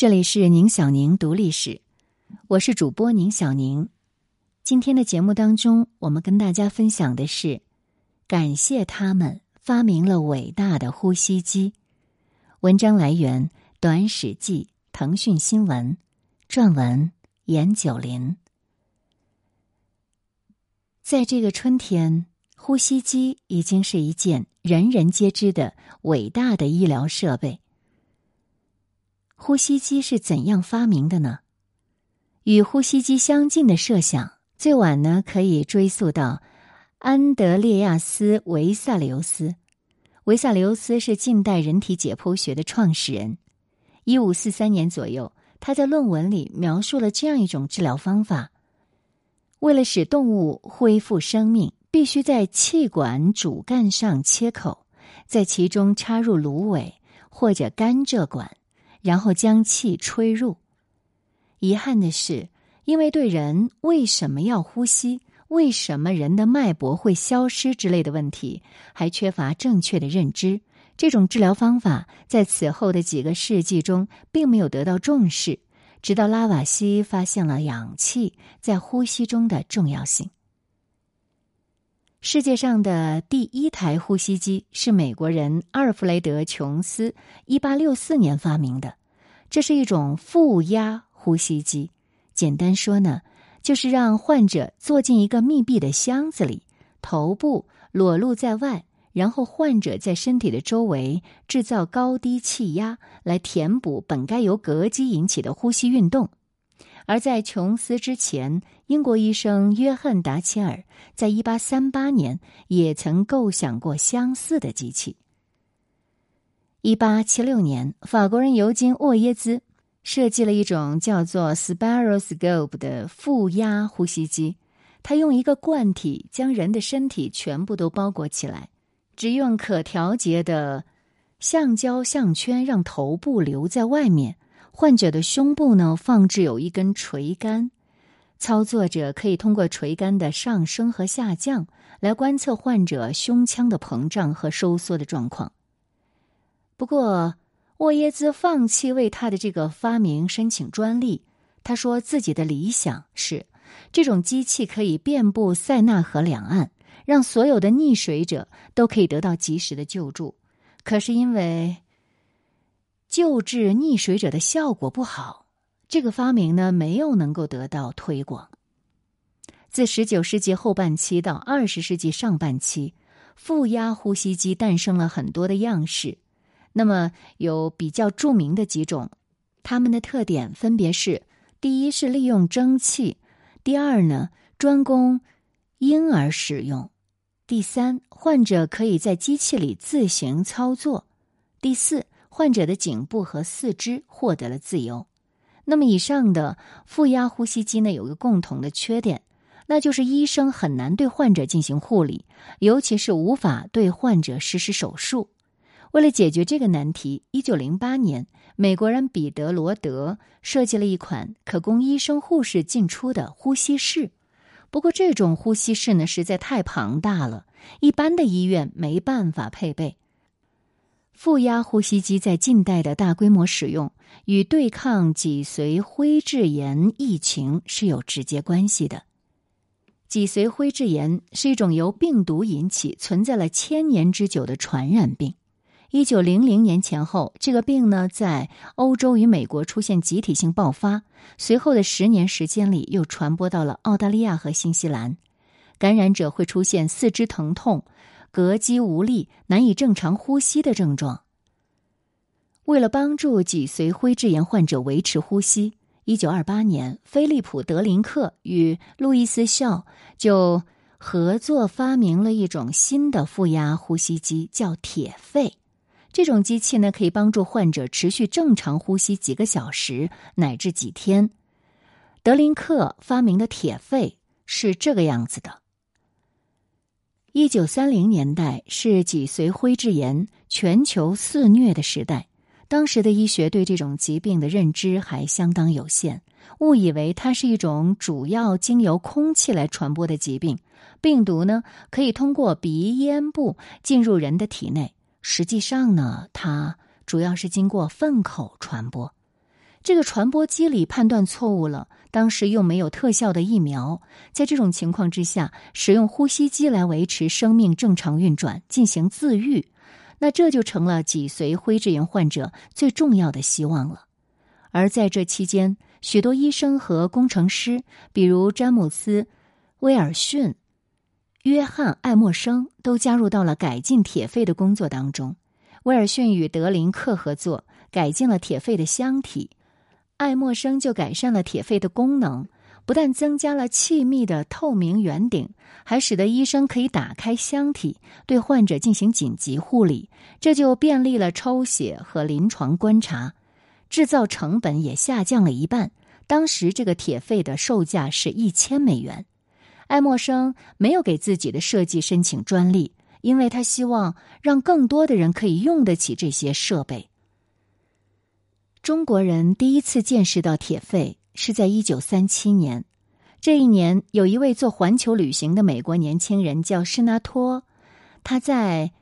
这里是宁小宁读历史，我是主播宁小宁。今天的节目当中，我们跟大家分享的是感谢他们发明了伟大的呼吸机。文章来源《短史记》，腾讯新闻，撰文严九林。在这个春天，呼吸机已经是一件人人皆知的伟大的医疗设备。呼吸机是怎样发明的呢？与呼吸机相近的设想，最晚呢可以追溯到安德烈亚斯·维萨留斯。维萨留斯是近代人体解剖学的创始人。一五四三年左右，他在论文里描述了这样一种治疗方法：为了使动物恢复生命，必须在气管主干上切口，在其中插入芦苇或者甘蔗管。然后将气吹入。遗憾的是，因为对人为什么要呼吸、为什么人的脉搏会消失之类的问题，还缺乏正确的认知，这种治疗方法在此后的几个世纪中并没有得到重视。直到拉瓦锡发现了氧气在呼吸中的重要性。世界上的第一台呼吸机是美国人阿尔弗雷德·琼斯一八六四年发明的，这是一种负压呼吸机。简单说呢，就是让患者坐进一个密闭的箱子里，头部裸露在外，然后患者在身体的周围制造高低气压，来填补本该由膈肌引起的呼吸运动。而在琼斯之前，英国医生约翰·达切尔在一八三八年也曾构想过相似的机器。一八七六年，法国人尤金·沃耶兹设计了一种叫做 “spiroscope” 的负压呼吸机，他用一个罐体将人的身体全部都包裹起来，只用可调节的橡胶项圈让头部留在外面。患者的胸部呢，放置有一根垂杆，操作者可以通过垂杆的上升和下降来观测患者胸腔的膨胀和收缩的状况。不过，沃耶兹放弃为他的这个发明申请专利。他说自己的理想是这种机器可以遍布塞纳河两岸，让所有的溺水者都可以得到及时的救助。可是因为。救治溺水者的效果不好，这个发明呢没有能够得到推广。自十九世纪后半期到二十世纪上半期，负压呼吸机诞生了很多的样式。那么有比较著名的几种，它们的特点分别是：第一是利用蒸汽；第二呢专供婴儿使用；第三患者可以在机器里自行操作；第四。患者的颈部和四肢获得了自由。那么，以上的负压呼吸机呢，有个共同的缺点，那就是医生很难对患者进行护理，尤其是无法对患者实施手术。为了解决这个难题，一九零八年，美国人彼得罗德设计了一款可供医生、护士进出的呼吸室。不过，这种呼吸室呢，实在太庞大了，一般的医院没办法配备。负压呼吸机在近代的大规模使用，与对抗脊髓灰质炎疫情是有直接关系的。脊髓灰质炎是一种由病毒引起、存在了千年之久的传染病。一九零零年前后，这个病呢在欧洲与美国出现集体性爆发，随后的十年时间里又传播到了澳大利亚和新西兰。感染者会出现四肢疼痛。膈肌无力、难以正常呼吸的症状。为了帮助脊髓灰质炎患者维持呼吸，一九二八年，菲利普·德林克与路易斯·肖就合作发明了一种新的负压呼吸机，叫铁肺。这种机器呢，可以帮助患者持续正常呼吸几个小时乃至几天。德林克发明的铁肺是这个样子的。一九三零年代是脊髓灰质炎全球肆虐的时代，当时的医学对这种疾病的认知还相当有限，误以为它是一种主要经由空气来传播的疾病，病毒呢可以通过鼻咽部进入人的体内。实际上呢，它主要是经过粪口传播。这个传播机理判断错误了，当时又没有特效的疫苗，在这种情况之下，使用呼吸机来维持生命正常运转，进行自愈，那这就成了脊髓灰质炎患者最重要的希望了。而在这期间，许多医生和工程师，比如詹姆斯·威尔逊、约翰·爱默生，都加入到了改进铁肺的工作当中。威尔逊与德林克合作，改进了铁肺的箱体；爱默生就改善了铁肺的功能，不但增加了气密的透明圆顶，还使得医生可以打开箱体，对患者进行紧急护理，这就便利了抽血和临床观察。制造成本也下降了一半。当时这个铁肺的售价是一千美元。爱默生没有给自己的设计申请专利，因为他希望让更多的人可以用得起这些设备。中国人第一次见识到铁肺是在一九三七年。这一年，有一位做环球旅行的美国年轻人叫施纳托，他在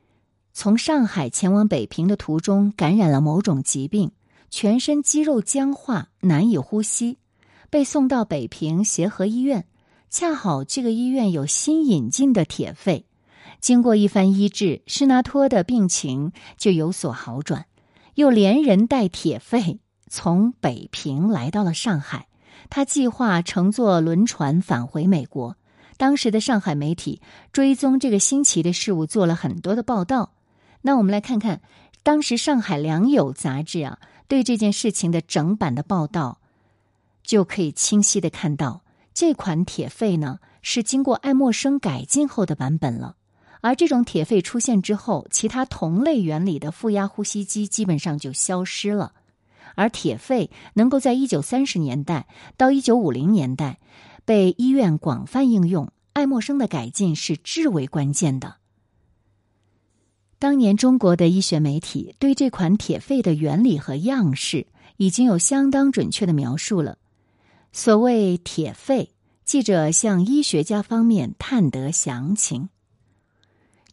从上海前往北平的途中感染了某种疾病。全身肌肉僵化，难以呼吸，被送到北平协和医院。恰好这个医院有新引进的铁肺，经过一番医治，施纳托的病情就有所好转。又连人带铁肺从北平来到了上海。他计划乘坐轮船返回美国。当时的上海媒体追踪这个新奇的事物，做了很多的报道。那我们来看看当时《上海良友》杂志啊。对这件事情的整版的报道，就可以清晰的看到，这款铁肺呢是经过爱默生改进后的版本了。而这种铁肺出现之后，其他同类原理的负压呼吸机基本上就消失了。而铁肺能够在一九三十年代到一九五零年代被医院广泛应用，爱默生的改进是至为关键的。当年中国的医学媒体对这款铁肺的原理和样式已经有相当准确的描述了。所谓铁肺，记者向医学家方面探得详情。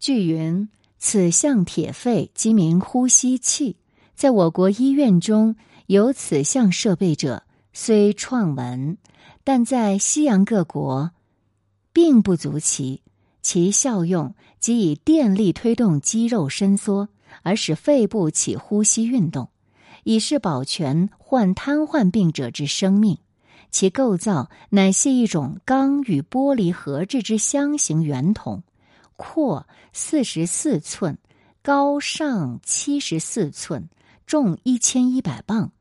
据云，此项铁肺即名呼吸器，在我国医院中有此项设备者虽创闻，但在西洋各国并不足奇。其效用即以电力推动肌肉伸缩，而使肺部起呼吸运动，以示保全患瘫痪病者之生命。其构造乃系一种钢与玻璃合制之箱形圆筒，阔四十四寸，高上七十四寸，重一千一百磅，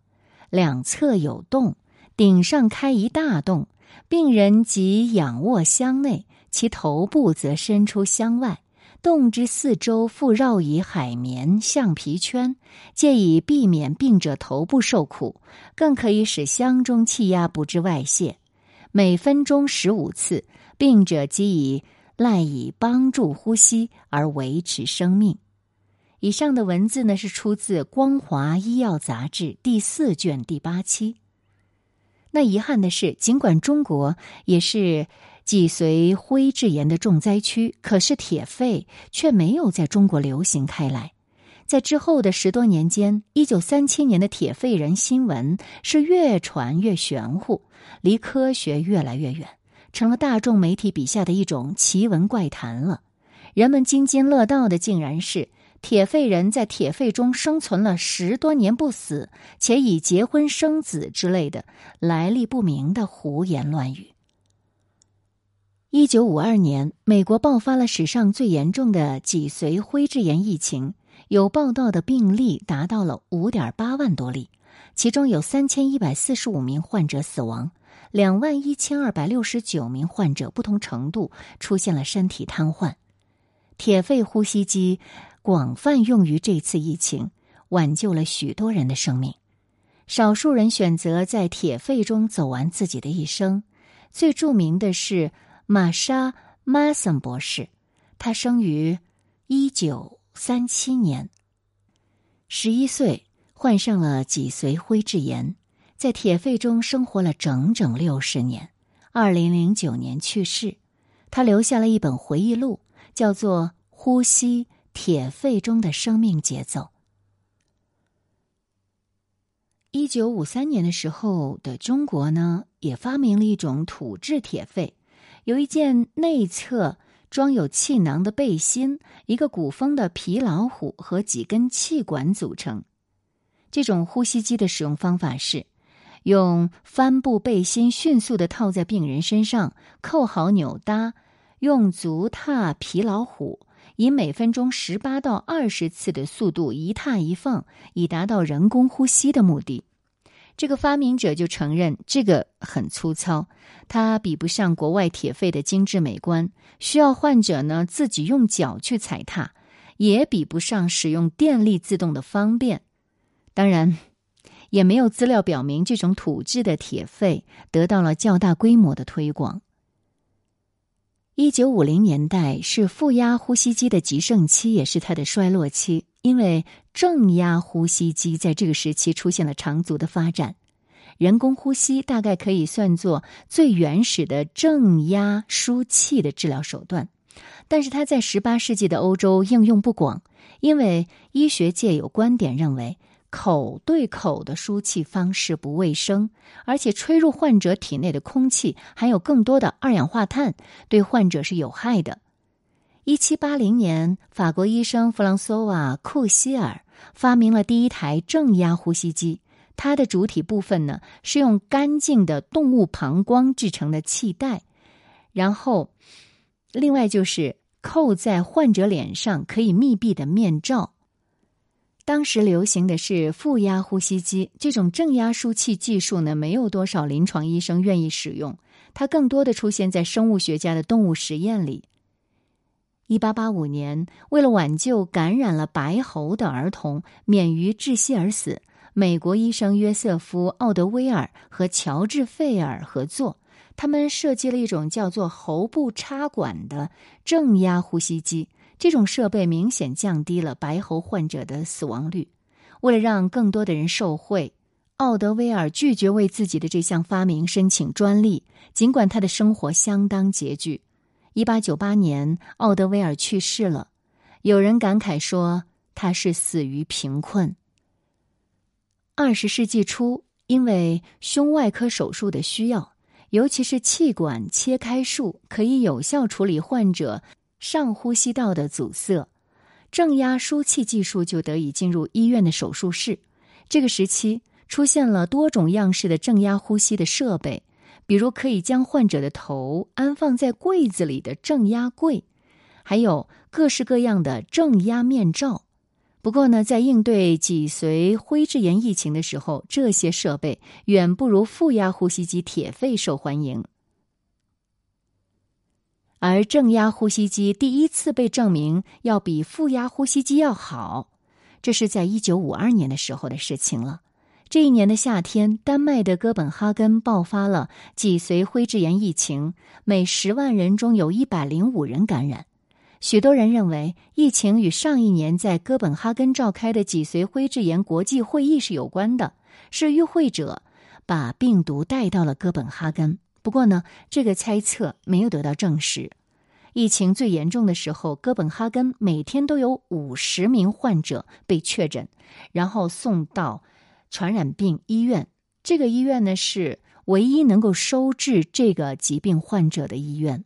两侧有洞，顶上开一大洞，病人即仰卧箱内。其头部则伸出箱外，洞之四周附绕以海绵、橡皮圈，借以避免病者头部受苦，更可以使箱中气压不致外泄。每分钟十五次，病者即以赖以帮助呼吸而维持生命。以上的文字呢，是出自《光华医药杂志》第四卷第八期。那遗憾的是，尽管中国也是。脊髓灰质炎的重灾区，可是铁肺却没有在中国流行开来。在之后的十多年间，一九三七年的铁肺人新闻是越传越玄乎，离科学越来越远，成了大众媒体笔下的一种奇闻怪谈了。人们津津乐道的，竟然是铁肺人在铁肺中生存了十多年不死，且已结婚生子之类的来历不明的胡言乱语。一九五二年，美国爆发了史上最严重的脊髓灰质炎疫情，有报道的病例达到了五点八万多例，其中有三千一百四十五名患者死亡，两万一千二百六十九名患者不同程度出现了身体瘫痪。铁肺呼吸机广泛用于这次疫情，挽救了许多人的生命。少数人选择在铁肺中走完自己的一生，最著名的是。玛莎·马森博士，他生于一九三七年，十一岁患上了脊髓灰质炎，在铁肺中生活了整整六十年。二零零九年去世，他留下了一本回忆录，叫做《呼吸铁肺中的生命节奏》。一九五三年的时候的中国呢，也发明了一种土制铁肺，有一件内侧装有气囊的背心，一个鼓风的皮老虎和几根气管组成。这种呼吸机的使用方法是。用帆布背心迅速的套在病人身上，扣好扭搭，用足踏皮老虎，以每分钟十八到二十次的速度一踏一放，以达到人工呼吸的目的。这个发明者就承认这个很粗糙，它比不上国外铁肺的精致美观，需要患者呢自己用脚去踩踏，也比不上使用电力自动的方便。当然。也没有资料表明这种土制的铁肺得到了较大规模的推广。一九五零年代是负压呼吸机的极盛期，也是它的衰落期，因为正压呼吸机在这个时期出现了长足的发展。人工呼吸大概可以算作最原始的正压输气的治疗手段，但是它在十八世纪的欧洲应用不广，因为医学界有观点认为。口对口的输气方式不卫生，而且吹入患者体内的空气含有更多的二氧化碳，对患者是有害的。一七八零年，法国医生弗朗索瓦·库希尔发明了第一台正压呼吸机，它的主体部分呢是用干净的动物膀胱制成的气袋，然后另外就是扣在患者脸上可以密闭的面罩。当时流行的是负压呼吸机，这种正压输气技术呢，没有多少临床医生愿意使用，它更多的出现在生物学家的动物实验里。一八八五年，为了挽救感染了白喉的儿童免于窒息而死，美国医生约瑟夫·奥德威尔和乔治·费尔合作，他们设计了一种叫做喉部插管的正压呼吸机。这种设备明显降低了白喉患者的死亡率。为了让更多的人受惠，奥德威尔拒绝为自己的这项发明申请专利，尽管他的生活相当拮据。一八九八年，奥德威尔去世了。有人感慨说他是死于贫困。二十世纪初，因为胸外科手术的需要，尤其是气管切开术，可以有效处理患者。上呼吸道的阻塞，正压输气技术就得以进入医院的手术室。这个时期出现了多种样式的正压呼吸的设备，比如可以将患者的头安放在柜子里的正压柜，还有各式各样的正压面罩。不过呢，在应对脊髓灰质炎疫情的时候，这些设备远不如负压呼吸机铁肺受欢迎。而正压呼吸机第一次被证明要比负压呼吸机要好，这是在一九五二年的时候的事情了。这一年的夏天，丹麦的哥本哈根爆发了脊髓灰质炎疫情，每十万人中有一百零五人感染。许多人认为，疫情与上一年在哥本哈根召开的脊髓灰质炎国际会议是有关的，是与会者把病毒带到了哥本哈根。不过呢，这个猜测没有得到证实。疫情最严重的时候，哥本哈根每天都有五十名患者被确诊，然后送到传染病医院。这个医院呢，是唯一能够收治这个疾病患者的医院。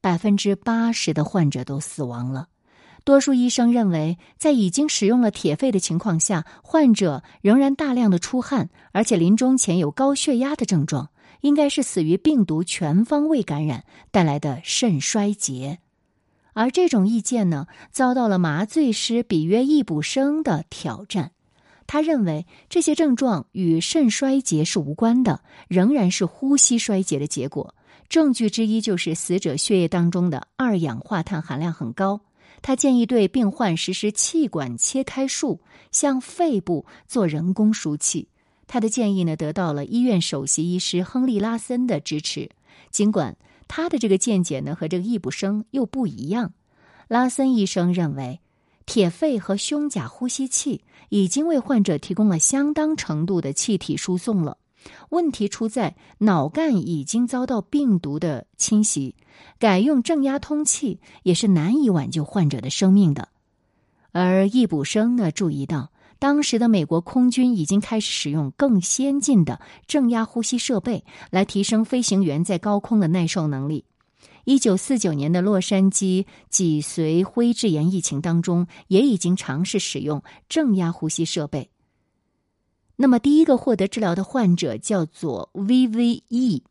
百分之八十的患者都死亡了。多数医生认为，在已经使用了铁肺的情况下，患者仍然大量的出汗，而且临终前有高血压的症状。应该是死于病毒全方位感染带来的肾衰竭，而这种意见呢，遭到了麻醉师比约易卜生的挑战。他认为这些症状与肾衰竭是无关的，仍然是呼吸衰竭的结果。证据之一就是死者血液当中的二氧化碳含量很高。他建议对病患实施气管切开术，向肺部做人工输气。他的建议呢，得到了医院首席医师亨利·拉森的支持。尽管他的这个见解呢和这个易卜生又不一样，拉森医生认为，铁肺和胸甲呼吸器已经为患者提供了相当程度的气体输送了。问题出在脑干已经遭到病毒的侵袭，改用正压通气也是难以挽救患者的生命的。而易卜生呢注意到。当时的美国空军已经开始使用更先进的正压呼吸设备来提升飞行员在高空的耐受能力。一九四九年的洛杉矶脊髓灰质炎疫情当中，也已经尝试使用正压呼吸设备。那么，第一个获得治疗的患者叫做 VVE，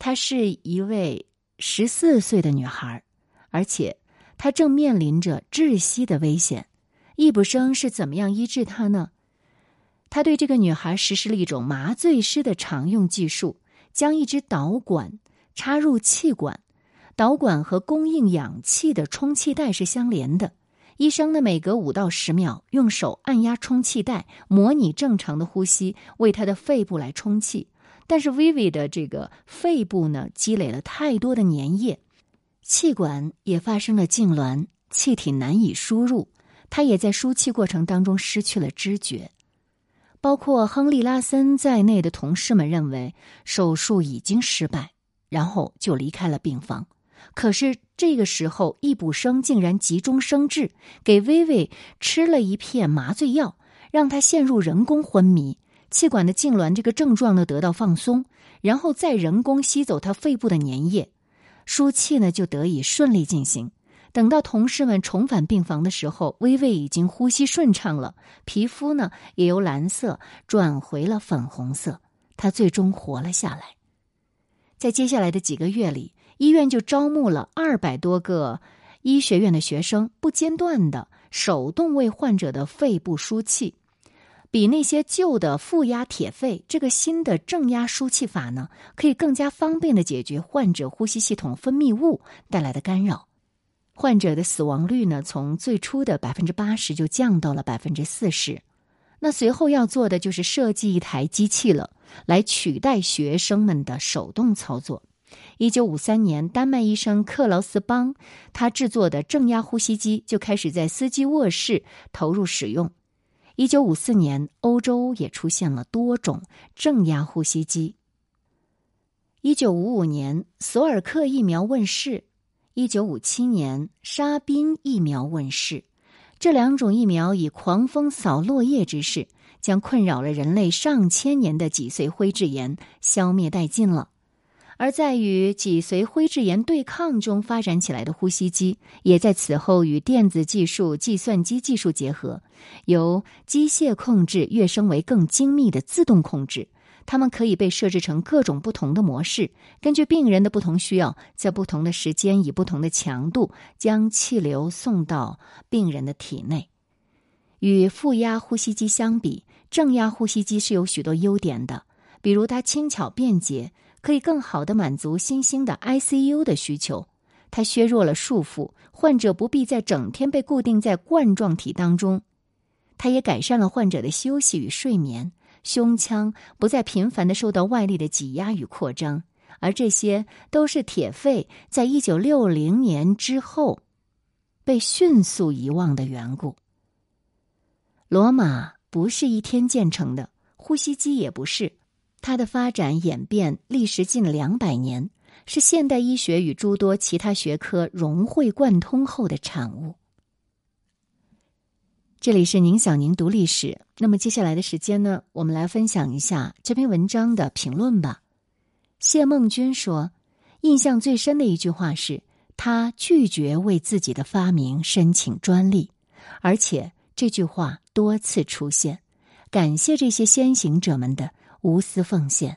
她是一位十四岁的女孩，而且她正面临着窒息的危险。易卜生是怎么样医治她呢？他对这个女孩实施了一种麻醉师的常用技术，将一支导管插入气管。导管和供应氧气的充气带是相连的。医生呢，每隔五到十秒用手按压充气带，模拟正常的呼吸，为他的肺部来充气。但是 Vivi 的这个肺部呢，积累了太多的粘液，气管也发生了痉挛，气体难以输入。他也在输气过程当中失去了知觉。包括亨利·拉森在内的同事们认为手术已经失败，然后就离开了病房。可是这个时候，易卜生竟然急中生智，给薇薇吃了一片麻醉药，让她陷入人工昏迷，气管的痉挛这个症状呢得到放松，然后再人工吸走她肺部的粘液，输气呢就得以顺利进行。等到同事们重返病房的时候，薇薇已经呼吸顺畅了，皮肤呢也由蓝色转回了粉红色，她最终活了下来。在接下来的几个月里。医院就招募了二百多个医学院的学生，不间断的手动为患者的肺部输气。比那些旧的负压铁肺，这个新的正压输气法呢，可以更加方便的解决患者呼吸系统分泌物带来的干扰。患者的死亡率呢，从最初的百分之八十就降到了百分之四十。那随后要做的就是设计一台机器了，来取代学生们的手动操作。一九五三年，丹麦医生克劳斯邦他制作的正压呼吸机就开始在司机卧室投入使用。一九五四年，欧洲也出现了多种正压呼吸机。一九五五年，索尔克疫苗问世；一九五七年，沙宾疫苗问世。这两种疫苗以狂风扫落叶之势，将困扰了人类上千年的脊髓灰质炎消灭殆尽了。而在与脊髓灰质炎对抗中发展起来的呼吸机，也在此后与电子技术、计算机技术结合，由机械控制跃升为更精密的自动控制。它们可以被设置成各种不同的模式，根据病人的不同需要，在不同的时间以不同的强度将气流送到病人的体内。与负压呼吸机相比，正压呼吸机是有许多优点的，比如它轻巧便捷。可以更好的满足新兴的 ICU 的需求，它削弱了束缚，患者不必再整天被固定在冠状体当中。它也改善了患者的休息与睡眠，胸腔不再频繁的受到外力的挤压与扩张，而这些都是铁肺在一九六零年之后被迅速遗忘的缘故。罗马不是一天建成的，呼吸机也不是。它的发展演变历时近两百年，是现代医学与诸多其他学科融会贯通后的产物。这里是宁小宁读历史。那么接下来的时间呢，我们来分享一下这篇文章的评论吧。谢梦君说，印象最深的一句话是他拒绝为自己的发明申请专利，而且这句话多次出现。感谢这些先行者们的。无私奉献。